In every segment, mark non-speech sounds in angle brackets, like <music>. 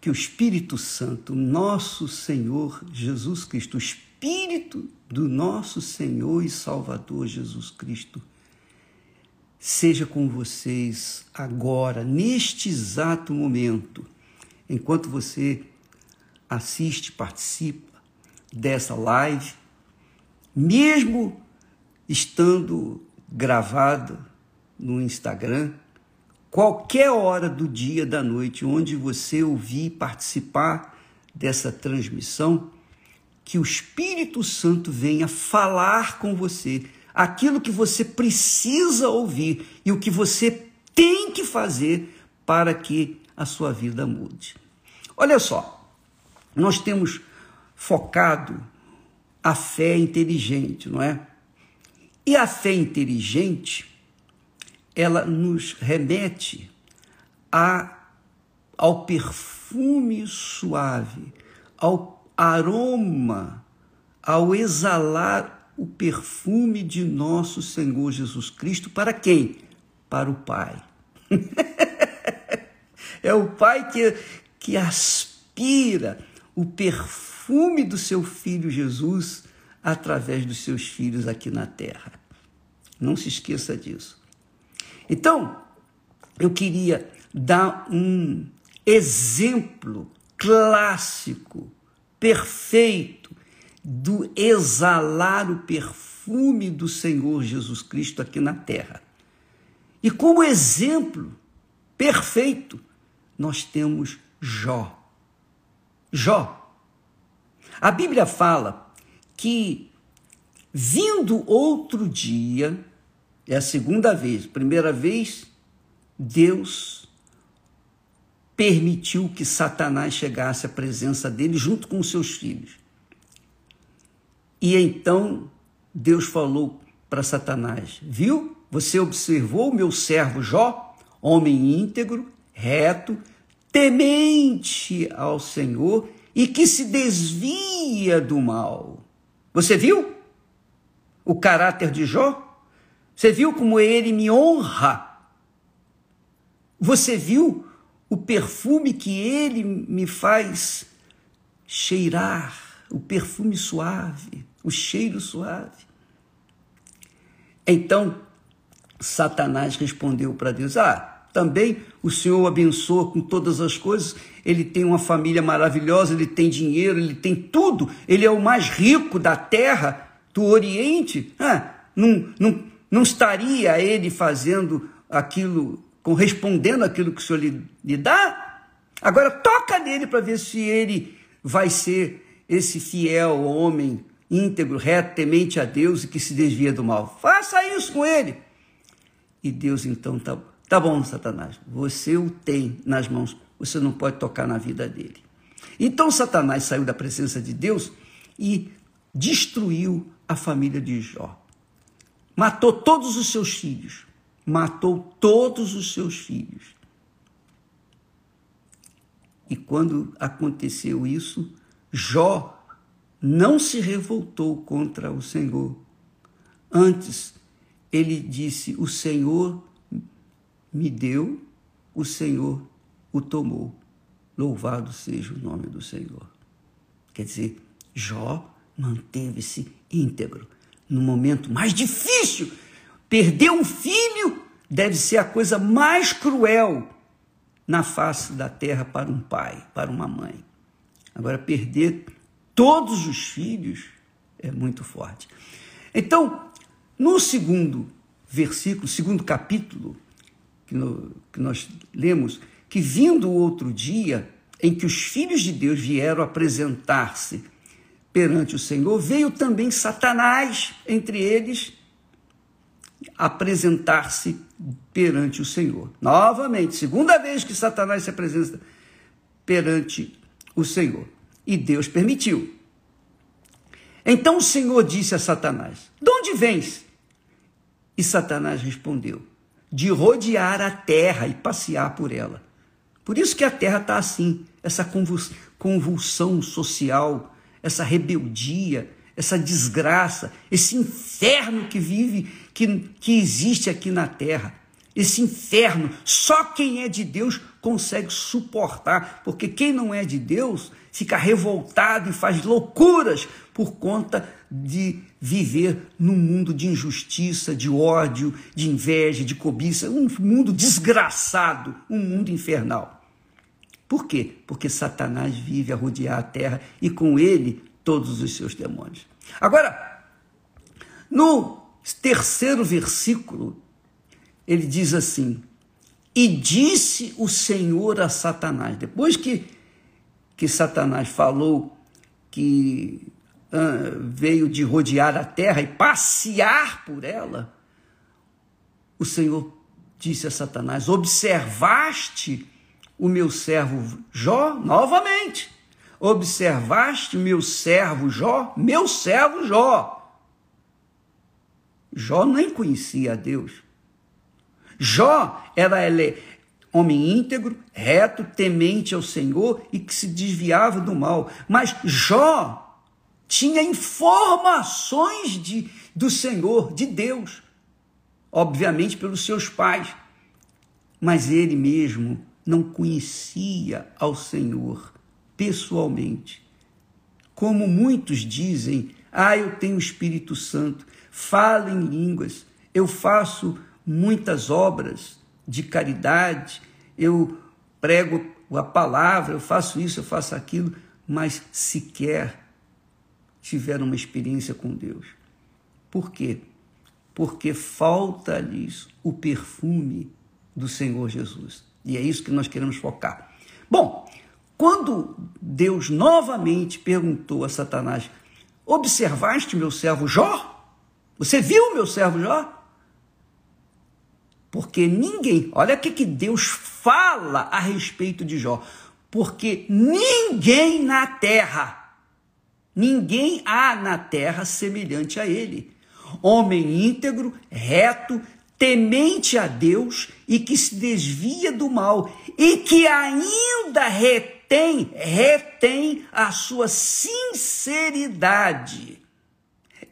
que o Espírito Santo, nosso Senhor Jesus Cristo, o Espírito do nosso Senhor e Salvador Jesus Cristo, seja com vocês agora, neste exato momento, enquanto você assiste, participa dessa live, mesmo estando gravada no Instagram, qualquer hora do dia, da noite, onde você ouvir participar dessa transmissão, que o Espírito Santo venha falar com você aquilo que você precisa ouvir e o que você tem que fazer para que a sua vida mude. Olha só, nós temos focado a fé inteligente, não é? E a fé inteligente ela nos remete a, ao perfume suave, ao aroma, ao exalar o perfume de nosso Senhor Jesus Cristo para quem? Para o Pai. <laughs> é o Pai que, que aspira o perfume do seu filho Jesus através dos seus filhos aqui na terra. Não se esqueça disso. Então, eu queria dar um exemplo clássico, perfeito, do exalar o perfume do Senhor Jesus Cristo aqui na terra. E como exemplo perfeito, nós temos Jó. Jó. A Bíblia fala que, vindo outro dia, é a segunda vez. Primeira vez, Deus permitiu que Satanás chegasse à presença dele junto com seus filhos. E então Deus falou para Satanás: Viu? Você observou o meu servo Jó, homem íntegro, reto, temente ao Senhor e que se desvia do mal. Você viu o caráter de Jó? Você viu como ele me honra? Você viu o perfume que ele me faz cheirar, o perfume suave, o cheiro suave? Então, Satanás respondeu para Deus: Ah, também o Senhor abençoa com todas as coisas. Ele tem uma família maravilhosa, ele tem dinheiro, ele tem tudo. Ele é o mais rico da terra, do Oriente. Ah, não, não, não estaria ele fazendo aquilo, correspondendo àquilo que o Senhor lhe, lhe dá? Agora toca nele para ver se ele vai ser esse fiel homem íntegro, reto, temente a Deus e que se desvia do mal. Faça isso com ele. E Deus então tá, tá bom, Satanás, você o tem nas mãos, você não pode tocar na vida dele. Então Satanás saiu da presença de Deus e destruiu a família de Jó. Matou todos os seus filhos. Matou todos os seus filhos. E quando aconteceu isso, Jó não se revoltou contra o Senhor. Antes, ele disse: O Senhor me deu, o Senhor o tomou. Louvado seja o nome do Senhor. Quer dizer, Jó manteve-se íntegro no momento mais difícil. Perder um filho deve ser a coisa mais cruel na face da terra para um pai, para uma mãe. Agora, perder todos os filhos é muito forte. Então, no segundo versículo, segundo capítulo que, no, que nós lemos, que vindo o outro dia em que os filhos de Deus vieram apresentar-se perante o Senhor, veio também Satanás entre eles apresentar-se perante o Senhor. Novamente, segunda vez que Satanás se apresenta perante o Senhor. E Deus permitiu. Então o Senhor disse a Satanás: De onde vens? E Satanás respondeu: De rodear a terra e passear por ela. Por isso que a terra está assim, essa convulsão social, essa rebeldia, essa desgraça, esse inferno que vive, que, que existe aqui na terra. esse inferno. Só quem é de Deus consegue suportar, porque quem não é de Deus fica revoltado e faz loucuras por conta de viver num mundo de injustiça, de ódio, de inveja, de cobiça, um mundo desgraçado, um mundo infernal. Por quê? Porque Satanás vive a rodear a terra e com ele todos os seus demônios. Agora, no terceiro versículo, ele diz assim: E disse o Senhor a Satanás, depois que, que Satanás falou que uh, veio de rodear a terra e passear por ela, o Senhor disse a Satanás: Observaste o meu servo Jó novamente. Observaste meu servo Jó, meu servo Jó. Jó nem conhecia a Deus. Jó era ele, homem íntegro, reto, temente ao Senhor e que se desviava do mal. Mas Jó tinha informações de, do Senhor, de Deus, obviamente pelos seus pais, mas ele mesmo não conhecia ao Senhor pessoalmente. Como muitos dizem, ah, eu tenho o Espírito Santo, falo em línguas, eu faço muitas obras de caridade, eu prego a palavra, eu faço isso, eu faço aquilo, mas sequer tiveram uma experiência com Deus. Por quê? Porque falta-lhes o perfume do Senhor Jesus. E é isso que nós queremos focar. Bom, quando Deus novamente perguntou a Satanás: Observaste meu servo Jó? Você viu meu servo Jó? Porque ninguém, olha o que, que Deus fala a respeito de Jó. Porque ninguém na terra, ninguém há na terra semelhante a ele. Homem íntegro, reto, temente a Deus e que se desvia do mal e que ainda retém, retém a sua sinceridade.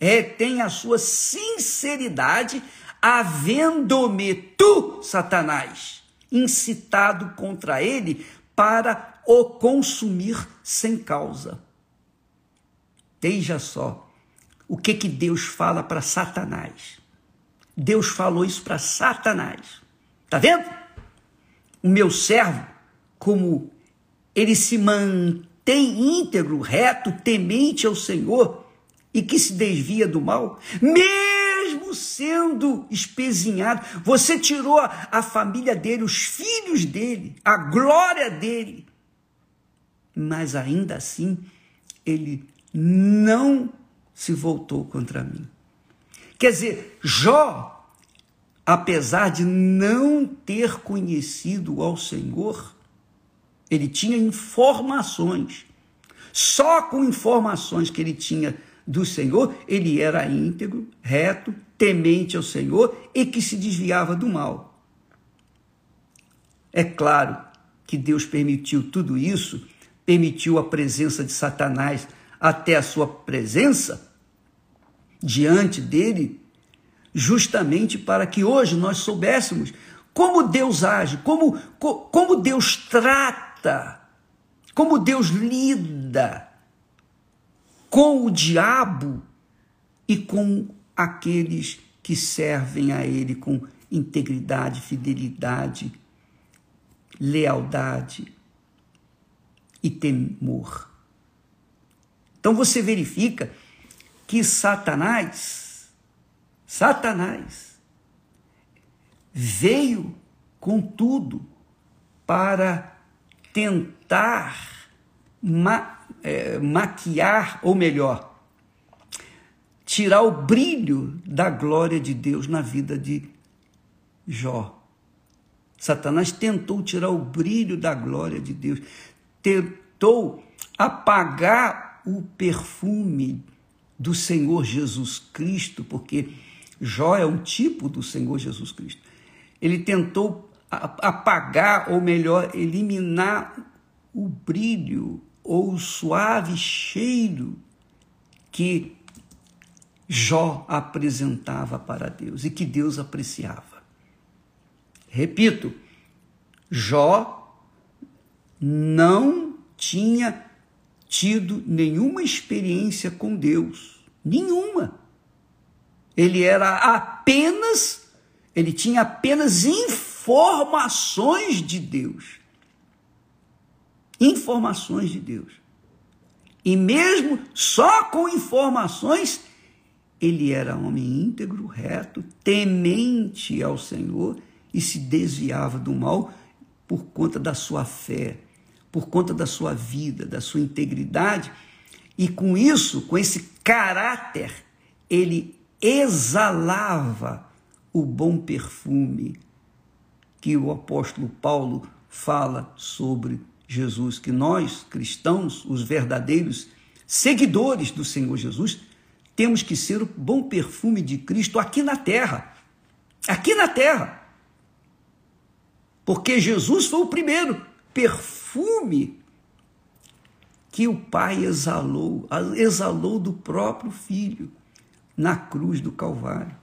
Retém a sua sinceridade havendo-me tu, Satanás, incitado contra ele para o consumir sem causa. Veja só o que que Deus fala para Satanás. Deus falou isso para Satanás. Tá vendo? O meu servo, como ele se mantém íntegro, reto, temente ao Senhor e que se desvia do mal, mesmo sendo espezinhado, você tirou a família dele, os filhos dele, a glória dele. Mas ainda assim, ele não se voltou contra mim. Quer dizer, Jó, apesar de não ter conhecido ao Senhor, ele tinha informações. Só com informações que ele tinha do Senhor, ele era íntegro, reto, temente ao Senhor e que se desviava do mal. É claro que Deus permitiu tudo isso, permitiu a presença de Satanás até a sua presença diante dele, justamente para que hoje nós soubéssemos como Deus age, como, como Deus trata, como Deus lida com o diabo e com aqueles que servem a ele com integridade, fidelidade, lealdade e temor. Então você verifica que Satanás, Satanás, veio com tudo para tentar ma é, maquiar, ou melhor, tirar o brilho da glória de Deus na vida de Jó. Satanás tentou tirar o brilho da glória de Deus, tentou apagar o perfume do Senhor Jesus Cristo, porque Jó é um tipo do Senhor Jesus Cristo. Ele tentou apagar, ou melhor, eliminar o brilho ou o suave cheiro que Jó apresentava para Deus e que Deus apreciava. Repito, Jó não tinha tido nenhuma experiência com Deus, nenhuma. Ele era apenas, ele tinha apenas informações de Deus. Informações de Deus. E mesmo só com informações, ele era homem íntegro, reto, temente ao Senhor e se desviava do mal por conta da sua fé, por conta da sua vida, da sua integridade. E com isso, com esse caráter, ele exalava o bom perfume que o apóstolo Paulo fala sobre Jesus, que nós, cristãos, os verdadeiros seguidores do Senhor Jesus, temos que ser o bom perfume de Cristo aqui na terra. Aqui na terra. Porque Jesus foi o primeiro perfume que o Pai exalou, exalou do próprio Filho na cruz do Calvário.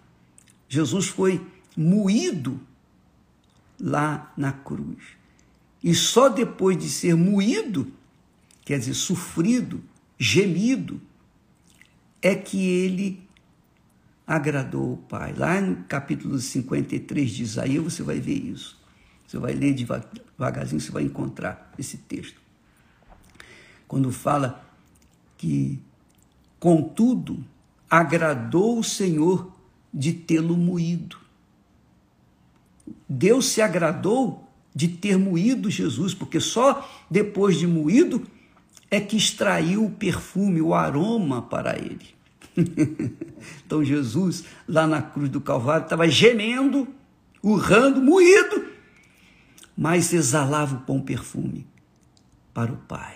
Jesus foi moído lá na cruz. E só depois de ser moído, quer dizer, sofrido, gemido, é que ele agradou o Pai. Lá no capítulo 53 de Isaías você vai ver isso. Você vai ler devagarzinho, você vai encontrar esse texto. Quando fala que, contudo, agradou o Senhor de tê-lo moído. Deus se agradou de ter moído Jesus, porque só depois de moído é que extraiu o perfume, o aroma para ele. <laughs> então Jesus, lá na cruz do Calvário, estava gemendo, urrando, moído, mas exalava o bom perfume para o Pai.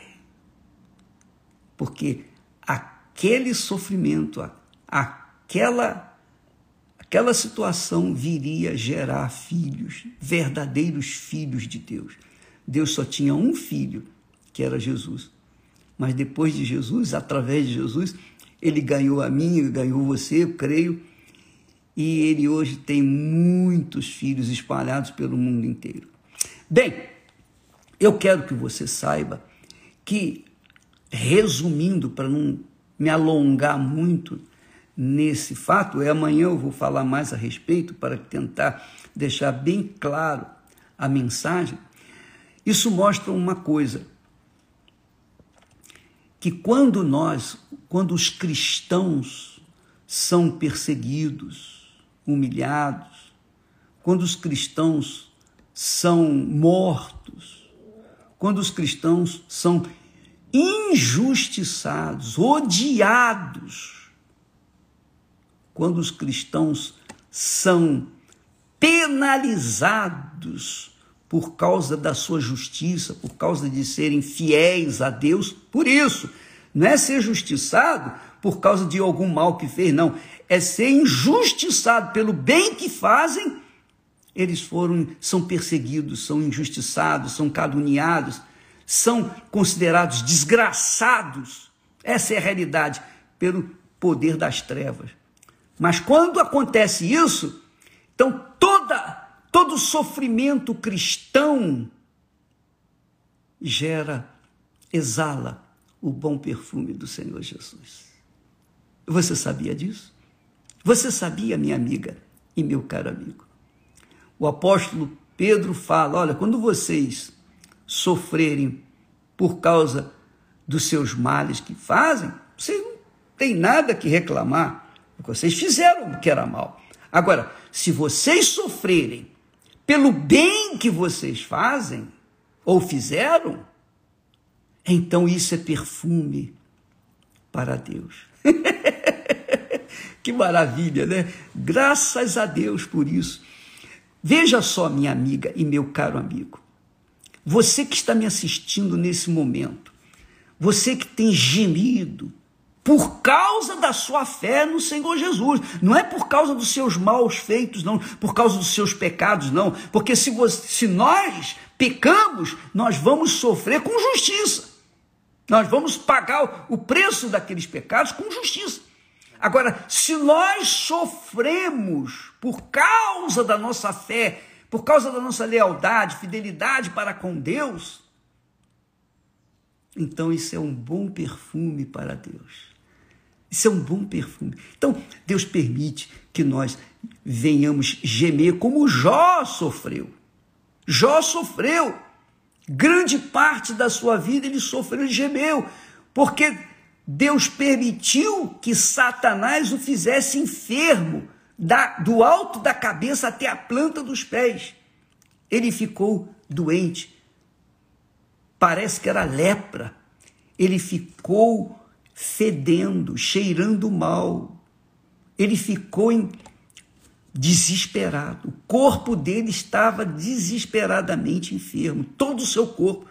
Porque aquele sofrimento, aquela aquela situação viria gerar filhos, verdadeiros filhos de Deus. Deus só tinha um filho, que era Jesus. Mas depois de Jesus, através de Jesus, ele ganhou a mim, ganhou você, eu creio. E ele hoje tem muitos filhos espalhados pelo mundo inteiro. Bem, eu quero que você saiba que, resumindo, para não me alongar muito, nesse fato, e amanhã eu vou falar mais a respeito para tentar deixar bem claro a mensagem. Isso mostra uma coisa: que quando nós, quando os cristãos são perseguidos, humilhados, quando os cristãos são mortos, quando os cristãos são injustiçados, odiados, quando os cristãos são penalizados por causa da sua justiça, por causa de serem fiéis a Deus, por isso, não é ser justiçado por causa de algum mal que fez, não, é ser injustiçado pelo bem que fazem. Eles foram, são perseguidos, são injustiçados, são caluniados, são considerados desgraçados. Essa é a realidade pelo poder das trevas. Mas quando acontece isso, então toda todo sofrimento cristão gera, exala o bom perfume do Senhor Jesus. Você sabia disso? Você sabia, minha amiga e meu caro amigo? O apóstolo Pedro fala: olha, quando vocês sofrerem por causa dos seus males que fazem, vocês não têm nada que reclamar. Vocês fizeram o que era mal. Agora, se vocês sofrerem pelo bem que vocês fazem ou fizeram, então isso é perfume para Deus. <laughs> que maravilha, né? Graças a Deus por isso. Veja só, minha amiga e meu caro amigo, você que está me assistindo nesse momento, você que tem gemido, por causa da sua fé no Senhor Jesus. Não é por causa dos seus maus feitos, não, por causa dos seus pecados, não. Porque se, você, se nós pecamos, nós vamos sofrer com justiça. Nós vamos pagar o preço daqueles pecados com justiça. Agora, se nós sofremos por causa da nossa fé, por causa da nossa lealdade, fidelidade para com Deus, então isso é um bom perfume para Deus. Isso é um bom perfume. Então, Deus permite que nós venhamos gemer como Jó sofreu. Jó sofreu. Grande parte da sua vida ele sofreu e gemeu, porque Deus permitiu que Satanás o fizesse enfermo, da, do alto da cabeça até a planta dos pés. Ele ficou doente. Parece que era lepra. Ele ficou fedendo, cheirando mal. Ele ficou em, desesperado. O corpo dele estava desesperadamente enfermo, todo o seu corpo,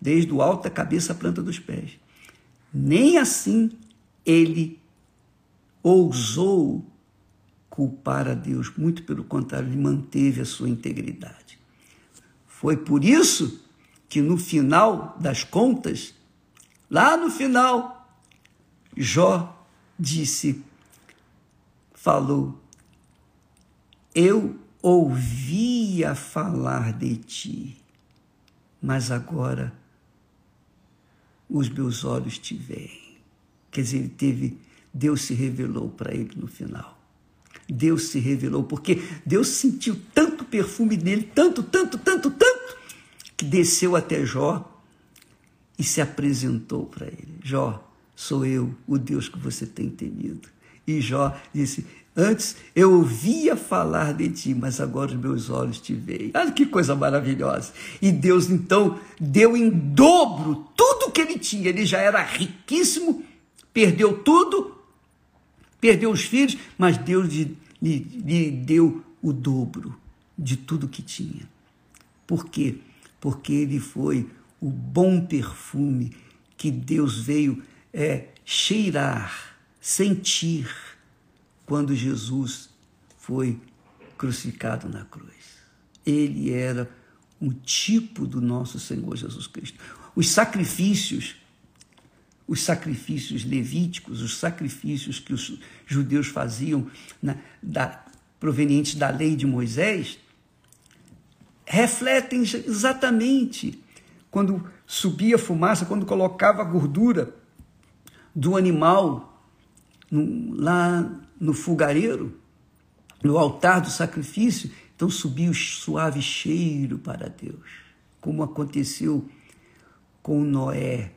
desde o alto da cabeça à planta dos pés. Nem assim ele ousou culpar a Deus, muito pelo contrário, ele manteve a sua integridade. Foi por isso que no final das contas, lá no final, Jó disse, falou: Eu ouvia falar de ti, mas agora os meus olhos te veem. Quer dizer, ele teve, Deus se revelou para ele no final. Deus se revelou, porque Deus sentiu tanto perfume nele, tanto, tanto, tanto, tanto, que desceu até Jó e se apresentou para ele. Jó, sou eu, o Deus que você tem temido. E Jó disse: Antes eu ouvia falar de ti, mas agora os meus olhos te veem. Olha que coisa maravilhosa. E Deus então deu em dobro tudo que ele tinha. Ele já era riquíssimo, perdeu tudo, perdeu os filhos, mas Deus lhe, lhe, deu o dobro de tudo que tinha. Por quê? Porque ele foi o bom perfume que Deus veio é cheirar, sentir quando Jesus foi crucificado na cruz. Ele era um tipo do nosso Senhor Jesus Cristo. Os sacrifícios, os sacrifícios levíticos, os sacrifícios que os judeus faziam na, da, provenientes da lei de Moisés, refletem exatamente quando subia fumaça, quando colocava gordura do animal no, lá no fogareiro, no altar do sacrifício, então subia o suave cheiro para Deus, como aconteceu com Noé.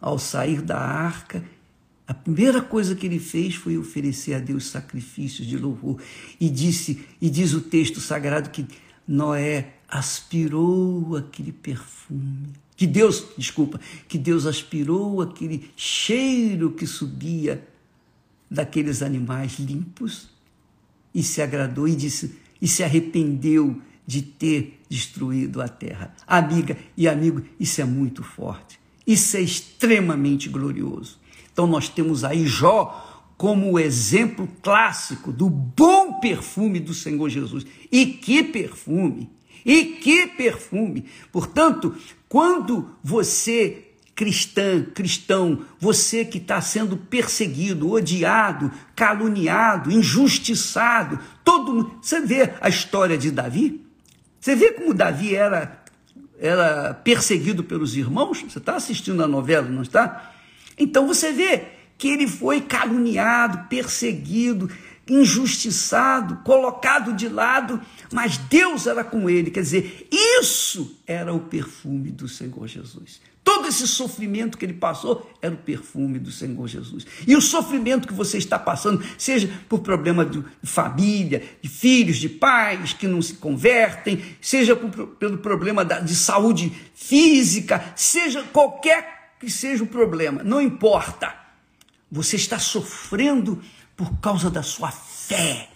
Ao sair da arca, a primeira coisa que ele fez foi oferecer a Deus sacrifícios de louvor. E disse, e diz o texto sagrado que Noé aspirou aquele perfume que Deus, desculpa, que Deus aspirou aquele cheiro que subia daqueles animais limpos e se agradou e disse e se arrependeu de ter destruído a terra. Amiga e amigo, isso é muito forte. Isso é extremamente glorioso. Então nós temos aí Jó como o exemplo clássico do bom perfume do Senhor Jesus. E que perfume! E que perfume! Portanto, quando você, cristã, cristão, você que está sendo perseguido, odiado, caluniado, injustiçado, todo mundo. Você vê a história de Davi? Você vê como Davi era, era perseguido pelos irmãos? Você está assistindo a novela, não está? Então você vê que ele foi caluniado, perseguido, injustiçado, colocado de lado, mas Deus era com ele. Quer dizer, isso era o perfume do Senhor Jesus. Todo esse sofrimento que ele passou era o perfume do Senhor Jesus. E o sofrimento que você está passando, seja por problema de família, de filhos, de pais que não se convertem, seja por, pelo problema da, de saúde física, seja qualquer que seja o problema, não importa. Você está sofrendo por causa da sua fé,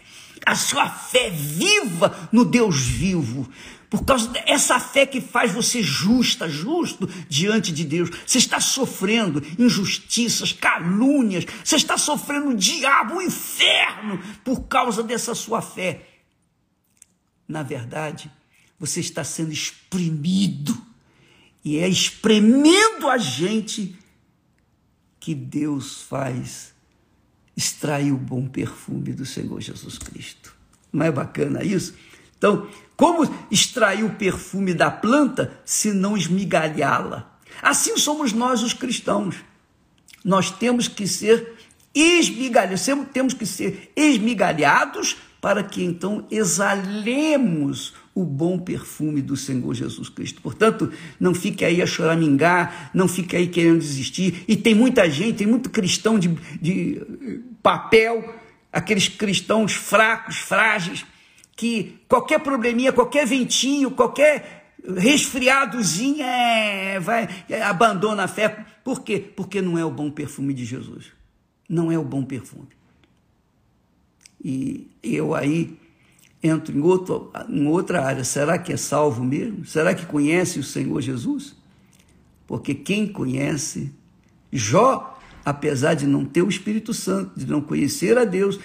a sua fé viva no Deus vivo, por causa dessa fé que faz você justa, justo diante de Deus. Você está sofrendo injustiças, calúnias, você está sofrendo o diabo, o inferno, por causa dessa sua fé. Na verdade, você está sendo exprimido, e é espremendo a gente que Deus faz extrair o bom perfume do Senhor Jesus Cristo. Não é bacana isso? Então, como extrair o perfume da planta se não esmigalhá-la? Assim somos nós os cristãos. Nós temos que ser esmigalhados, temos que ser esmigalhados para que então exalemos o bom perfume do Senhor Jesus Cristo. Portanto, não fique aí a choramingar, não fique aí querendo desistir. E tem muita gente, tem muito cristão de, de papel, aqueles cristãos fracos, frágeis, que qualquer probleminha, qualquer ventinho, qualquer resfriadozinho, é, vai, é, abandona a fé. Por quê? Porque não é o bom perfume de Jesus. Não é o bom perfume. E eu aí entro em, outro, em outra área. Será que é salvo mesmo? Será que conhece o Senhor Jesus? Porque quem conhece, Jó, apesar de não ter o Espírito Santo, de não conhecer a Deus,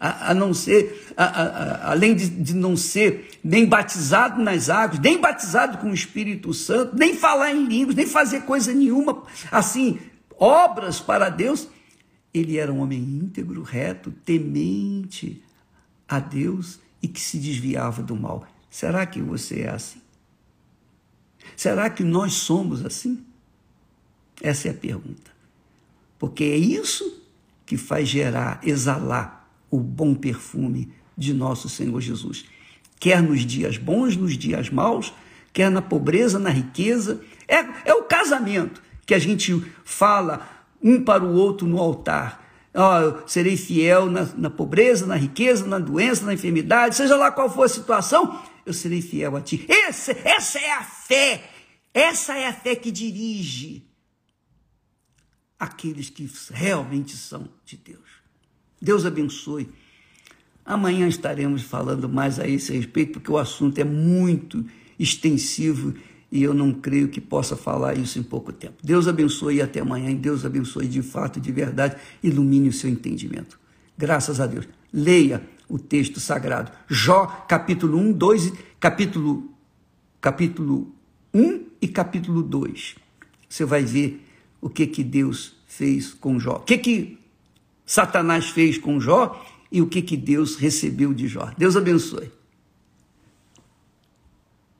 a, a não ser, a, a, além de, de não ser nem batizado nas águas, nem batizado com o Espírito Santo, nem falar em línguas, nem fazer coisa nenhuma, assim, obras para Deus, ele era um homem íntegro, reto, temente a Deus e que se desviava do mal. Será que você é assim? Será que nós somos assim? Essa é a pergunta. Porque é isso que faz gerar, exalar o bom perfume de nosso Senhor Jesus. Quer nos dias bons, nos dias maus, quer na pobreza, na riqueza. É, é o casamento que a gente fala um para o outro no altar. Oh, serei fiel na, na pobreza, na riqueza, na doença, na enfermidade, seja lá qual for a situação, eu serei fiel a ti. Esse, essa é a fé, essa é a fé que dirige aqueles que realmente são de Deus. Deus abençoe. Amanhã estaremos falando mais a esse respeito, porque o assunto é muito extensivo e eu não creio que possa falar isso em pouco tempo. Deus abençoe e até amanhã. E Deus abençoe de fato, de verdade, ilumine o seu entendimento. Graças a Deus. Leia o texto sagrado. Jó, capítulo 1, 2, capítulo, capítulo 1 e capítulo 2. Você vai ver o que, que Deus fez com Jó. O que, que Satanás fez com Jó e o que, que Deus recebeu de Jó. Deus abençoe.